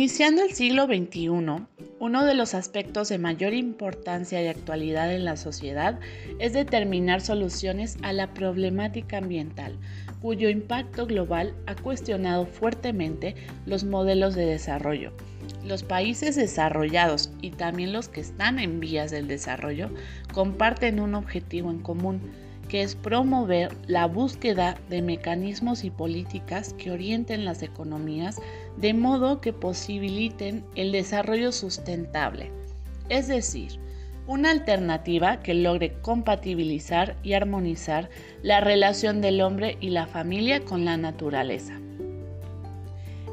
Iniciando el siglo XXI, uno de los aspectos de mayor importancia y actualidad en la sociedad es determinar soluciones a la problemática ambiental, cuyo impacto global ha cuestionado fuertemente los modelos de desarrollo. Los países desarrollados y también los que están en vías del desarrollo comparten un objetivo en común, que es promover la búsqueda de mecanismos y políticas que orienten las economías de modo que posibiliten el desarrollo sustentable, es decir, una alternativa que logre compatibilizar y armonizar la relación del hombre y la familia con la naturaleza.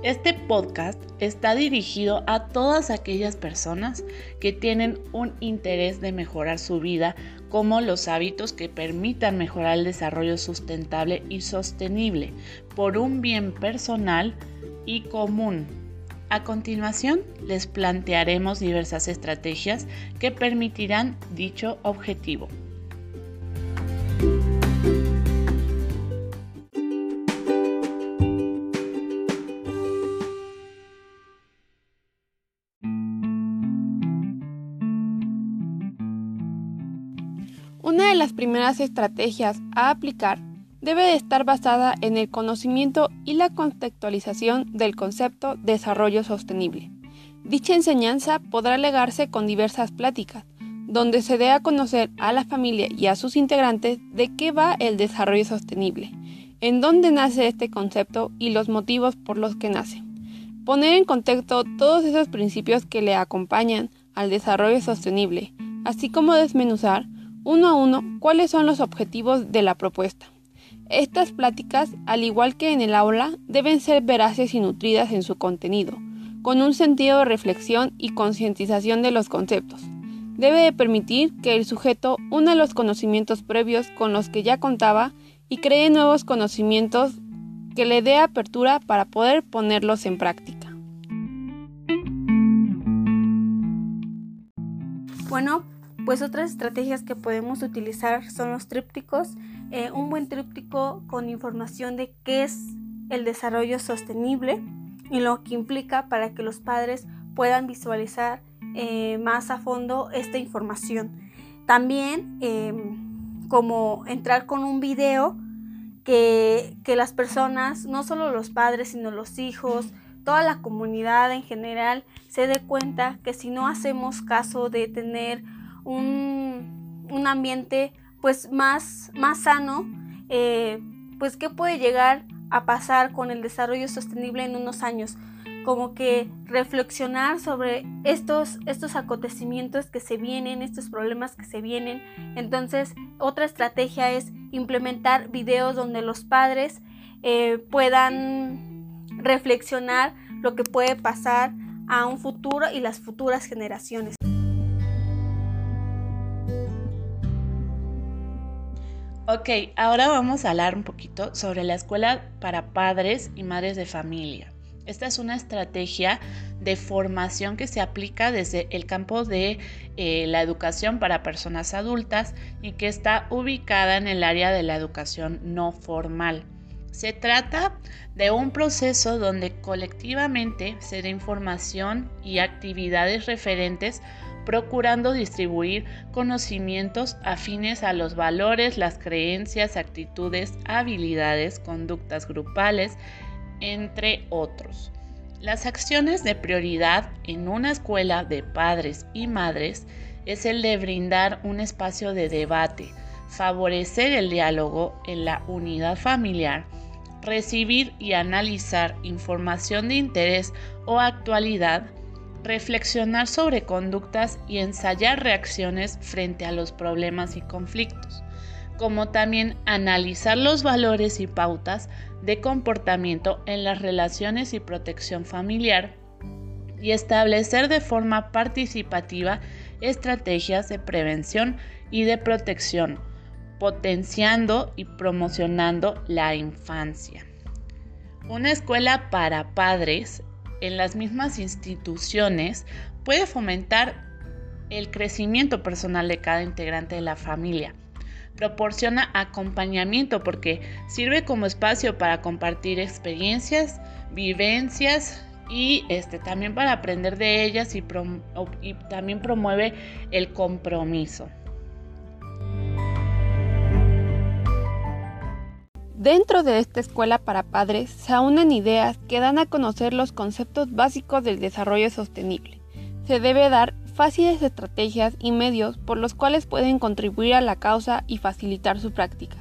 Este podcast está dirigido a todas aquellas personas que tienen un interés de mejorar su vida, como los hábitos que permitan mejorar el desarrollo sustentable y sostenible por un bien personal y común. A continuación, les plantearemos diversas estrategias que permitirán dicho objetivo. Una de las primeras estrategias a aplicar debe de estar basada en el conocimiento y la contextualización del concepto desarrollo sostenible. Dicha enseñanza podrá legarse con diversas pláticas, donde se dé a conocer a la familia y a sus integrantes de qué va el desarrollo sostenible, en dónde nace este concepto y los motivos por los que nace. Poner en contexto todos esos principios que le acompañan al desarrollo sostenible, así como desmenuzar uno a uno cuáles son los objetivos de la propuesta. Estas pláticas, al igual que en el aula, deben ser veraces y nutridas en su contenido, con un sentido de reflexión y concientización de los conceptos. Debe de permitir que el sujeto una los conocimientos previos con los que ya contaba y cree nuevos conocimientos que le dé apertura para poder ponerlos en práctica. Bueno, pues otras estrategias que podemos utilizar son los trípticos. Eh, un buen tríptico con información de qué es el desarrollo sostenible y lo que implica para que los padres puedan visualizar eh, más a fondo esta información. También em, como entrar con un video que, que las personas, no solo los padres, sino los hijos, toda la comunidad en general se dé cuenta que si no hacemos caso de tener un, ambiente pues más, más sano, eh, pues qué puede llegar a pasar con el desarrollo sostenible en unos años. Como que reflexionar sobre estos, estos acontecimientos que se vienen, estos problemas que se vienen. Entonces, otra estrategia es implementar videos donde los padres eh, puedan reflexionar lo que puede pasar a un futuro y las futuras generaciones. Ok, ahora vamos a hablar un poquito sobre la escuela para padres y madres de familia. Esta es una estrategia de formación que se aplica desde el campo de eh, la educación para personas adultas y que está ubicada en el área de la educación no formal. Se trata de un proceso donde colectivamente se da información y actividades referentes procurando distribuir conocimientos afines a los valores, las creencias, actitudes, habilidades, conductas grupales, entre otros. Las acciones de prioridad en una escuela de padres y madres es el de brindar un espacio de debate, favorecer el diálogo en la unidad familiar, recibir y analizar información de interés o actualidad, reflexionar sobre conductas y ensayar reacciones frente a los problemas y conflictos, como también analizar los valores y pautas de comportamiento en las relaciones y protección familiar y establecer de forma participativa estrategias de prevención y de protección, potenciando y promocionando la infancia. Una escuela para padres en las mismas instituciones puede fomentar el crecimiento personal de cada integrante de la familia. Proporciona acompañamiento porque sirve como espacio para compartir experiencias, vivencias y este, también para aprender de ellas y, y también promueve el compromiso. Dentro de esta escuela para padres se unen ideas que dan a conocer los conceptos básicos del desarrollo sostenible. Se debe dar fáciles estrategias y medios por los cuales pueden contribuir a la causa y facilitar su práctica,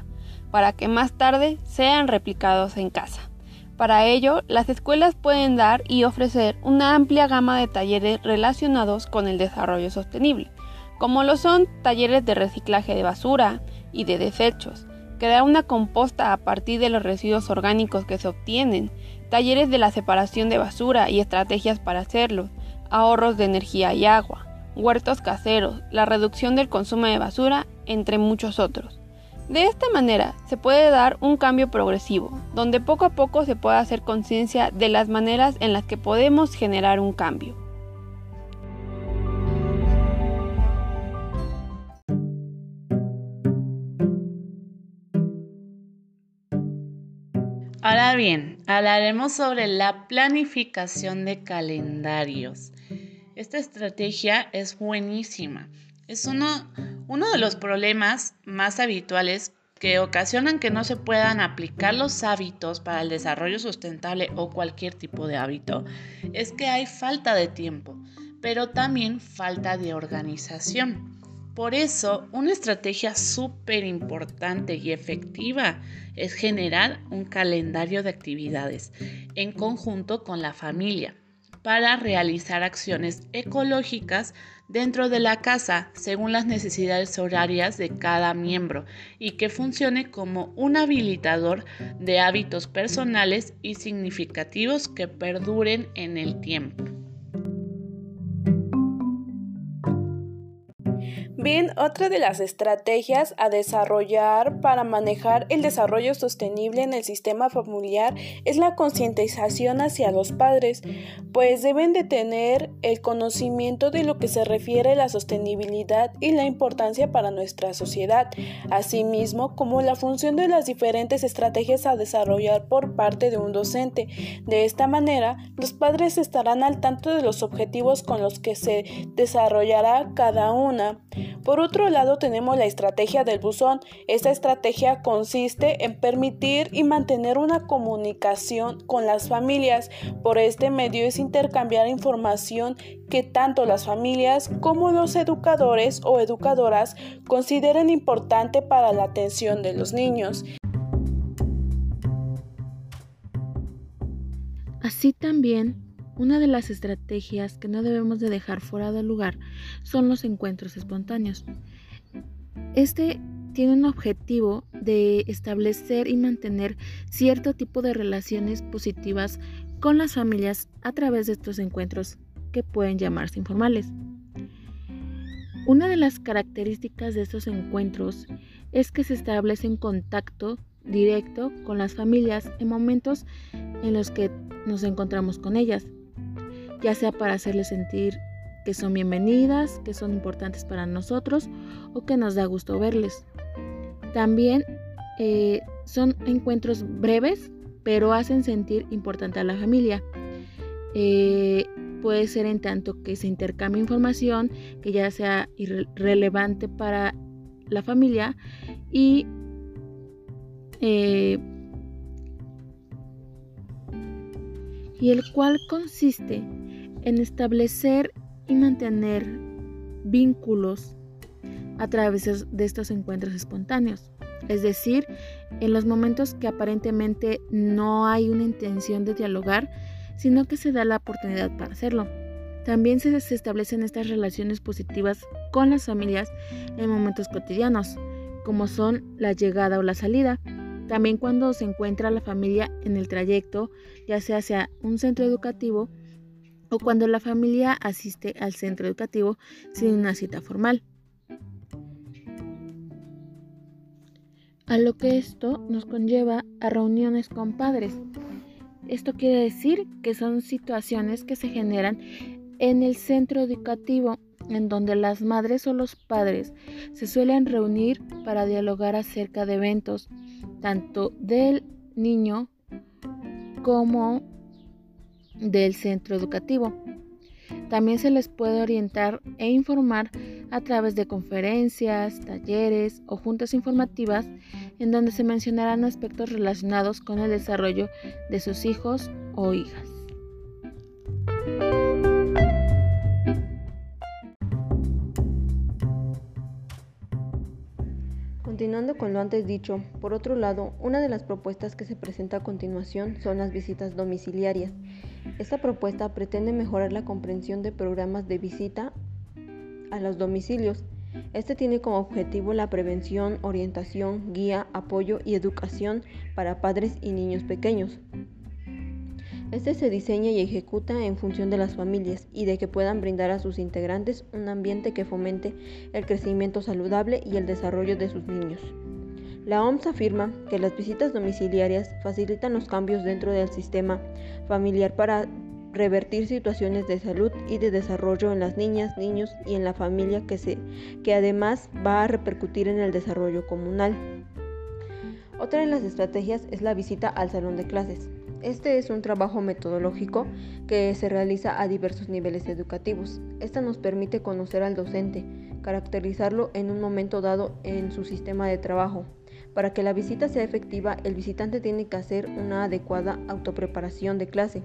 para que más tarde sean replicados en casa. Para ello, las escuelas pueden dar y ofrecer una amplia gama de talleres relacionados con el desarrollo sostenible, como lo son talleres de reciclaje de basura y de desechos, crear una composta a partir de los residuos orgánicos que se obtienen, talleres de la separación de basura y estrategias para hacerlo, ahorros de energía y agua, huertos caseros, la reducción del consumo de basura, entre muchos otros. De esta manera se puede dar un cambio progresivo, donde poco a poco se puede hacer conciencia de las maneras en las que podemos generar un cambio. Bien, hablaremos sobre la planificación de calendarios. Esta estrategia es buenísima. Es uno de los problemas más habituales que ocasionan que no se puedan aplicar los hábitos para el desarrollo sustentable o cualquier tipo de hábito es que hay falta de tiempo, pero también falta de organización. Por eso, una estrategia súper importante y efectiva es generar un calendario de actividades en conjunto con la familia para realizar acciones ecológicas dentro de la casa según las necesidades horarias de cada miembro y que funcione como un habilitador de hábitos personales y significativos que perduren en el tiempo. Bien, otra de las estrategias a desarrollar para manejar el desarrollo sostenible en el sistema familiar es la concientización hacia los padres, pues deben de tener el conocimiento de lo que se refiere a la sostenibilidad y la importancia para nuestra sociedad, asimismo como la función de las diferentes estrategias a desarrollar por parte de un docente. De esta manera, los padres estarán al tanto de los objetivos con los que se desarrollará cada una. Por otro lado, tenemos la estrategia del buzón. Esta estrategia consiste en permitir y mantener una comunicación con las familias. Por este medio es intercambiar información que tanto las familias como los educadores o educadoras consideren importante para la atención de los niños. Así también una de las estrategias que no debemos de dejar fuera de lugar son los encuentros espontáneos. Este tiene un objetivo de establecer y mantener cierto tipo de relaciones positivas con las familias a través de estos encuentros que pueden llamarse informales. Una de las características de estos encuentros es que se establece un contacto directo con las familias en momentos en los que nos encontramos con ellas ya sea para hacerles sentir que son bienvenidas, que son importantes para nosotros o que nos da gusto verles. También eh, son encuentros breves, pero hacen sentir importante a la familia. Eh, puede ser en tanto que se intercambie información que ya sea relevante para la familia y eh, y el cual consiste en establecer y mantener vínculos a través de estos encuentros espontáneos. Es decir, en los momentos que aparentemente no hay una intención de dialogar, sino que se da la oportunidad para hacerlo. También se, establecen estas relaciones positivas con las familias en momentos cotidianos, como son la llegada o la salida. También cuando se encuentra la familia en el trayecto, ya sea hacia un centro educativo o cuando la familia asiste al centro educativo sin una cita formal. A lo que esto nos conlleva a reuniones con padres. Esto quiere decir que son situaciones que se generan en el centro educativo en donde las madres o los padres se suelen reunir para dialogar acerca de eventos, tanto del niño como del centro educativo. También se les puede orientar e informar a través de conferencias, talleres o juntas informativas en donde se mencionarán aspectos relacionados con el desarrollo de sus hijos o hijas. Continuando con lo antes dicho, por otro lado, una de las propuestas que se presenta a continuación son las visitas domiciliarias. Esta propuesta pretende mejorar la comprensión de programas de visita a los domicilios. Este tiene como objetivo la prevención, orientación, guía, apoyo y educación para padres y niños pequeños. Este se diseña y ejecuta en función de las familias y de que puedan brindar a sus integrantes un ambiente que fomente el crecimiento saludable y el desarrollo de sus niños. La OMS afirma que las visitas domiciliarias facilitan los cambios dentro del sistema familiar para revertir situaciones de salud y de desarrollo en las niñas, niños y en la familia que, se, que además va a repercutir en el desarrollo comunal. Otra de las estrategias es la visita al salón de clases. Este es un trabajo metodológico que se realiza a diversos niveles educativos. Esta nos permite conocer al docente, caracterizarlo en un momento dado en su sistema de trabajo. Para que la visita sea efectiva, el visitante tiene que hacer una adecuada autopreparación de clase.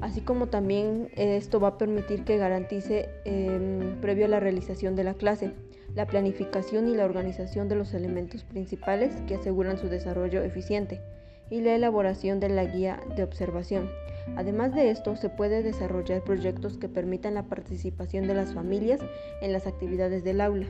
Así como también esto va a permitir que garantice, em, previo a la realización de la clase, la planificación y la organización de los elementos principales que aseguran su desarrollo eficiente y la elaboración de la guía de observación. Además de esto, se puede desarrollar proyectos que permitan la participación de las familias en las actividades del aula.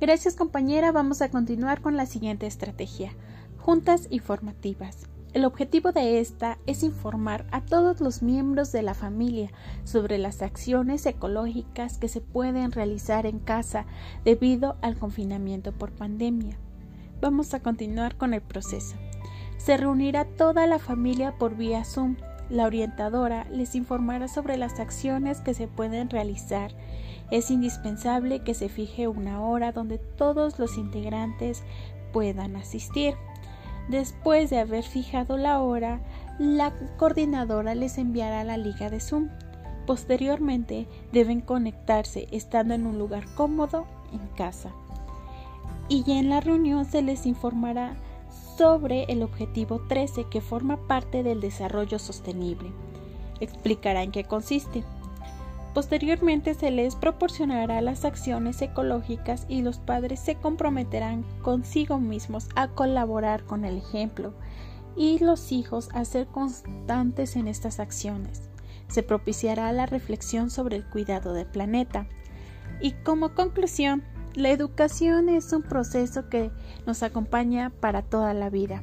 Gracias compañera, vamos a continuar con la siguiente estrategia, juntas informativas. El objetivo de esta es informar a todos los miembros de la familia sobre las acciones ecológicas que se pueden realizar en casa debido al confinamiento por pandemia. Vamos a continuar con el proceso. Se reunirá toda la familia por vía Zoom. La orientadora les informará sobre las acciones que se pueden realizar. Es indispensable que se fije una hora donde todos los integrantes puedan asistir. Después de haber fijado la hora, la coordinadora les enviará la liga de Zoom. Posteriormente deben conectarse estando en un lugar cómodo en casa. Y en la reunión se les informará sobre el objetivo 13 que forma parte del desarrollo sostenible. Explicará en qué consiste. Posteriormente se les proporcionará las acciones ecológicas y los padres se comprometerán consigo mismos a colaborar con el ejemplo y los hijos a ser constantes en estas acciones. Se propiciará la reflexión sobre el cuidado del planeta. Y como conclusión, la educación es un proceso que nos acompaña para toda la vida.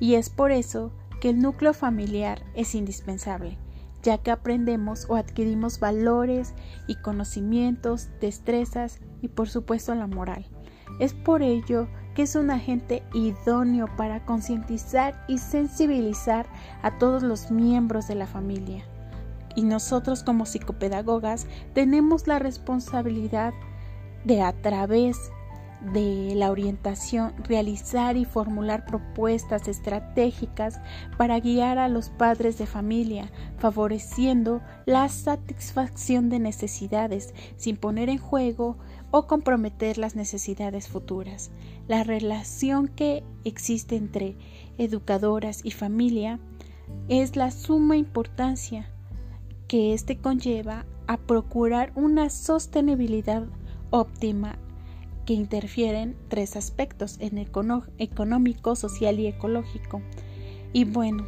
Y es por eso que el núcleo familiar es indispensable ya que aprendemos o adquirimos valores y conocimientos, destrezas y por supuesto la moral. Es por ello que es un agente idóneo para concientizar y sensibilizar a todos los miembros de la familia. Y nosotros como psicopedagogas tenemos la responsabilidad de a través de la orientación, realizar y formular propuestas estratégicas para guiar a los padres de familia, favoreciendo la satisfacción de necesidades sin poner en juego o comprometer las necesidades futuras. La relación que existe entre educadoras y familia es la suma importancia que éste conlleva a procurar una sostenibilidad óptima que interfieren tres aspectos en económico, social y ecológico. Y bueno,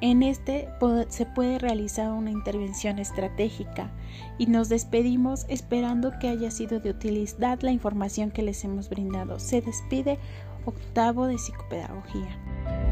en este se puede realizar una intervención estratégica y nos despedimos esperando que haya sido de utilidad la información que les hemos brindado. Se despide octavo de psicopedagogía.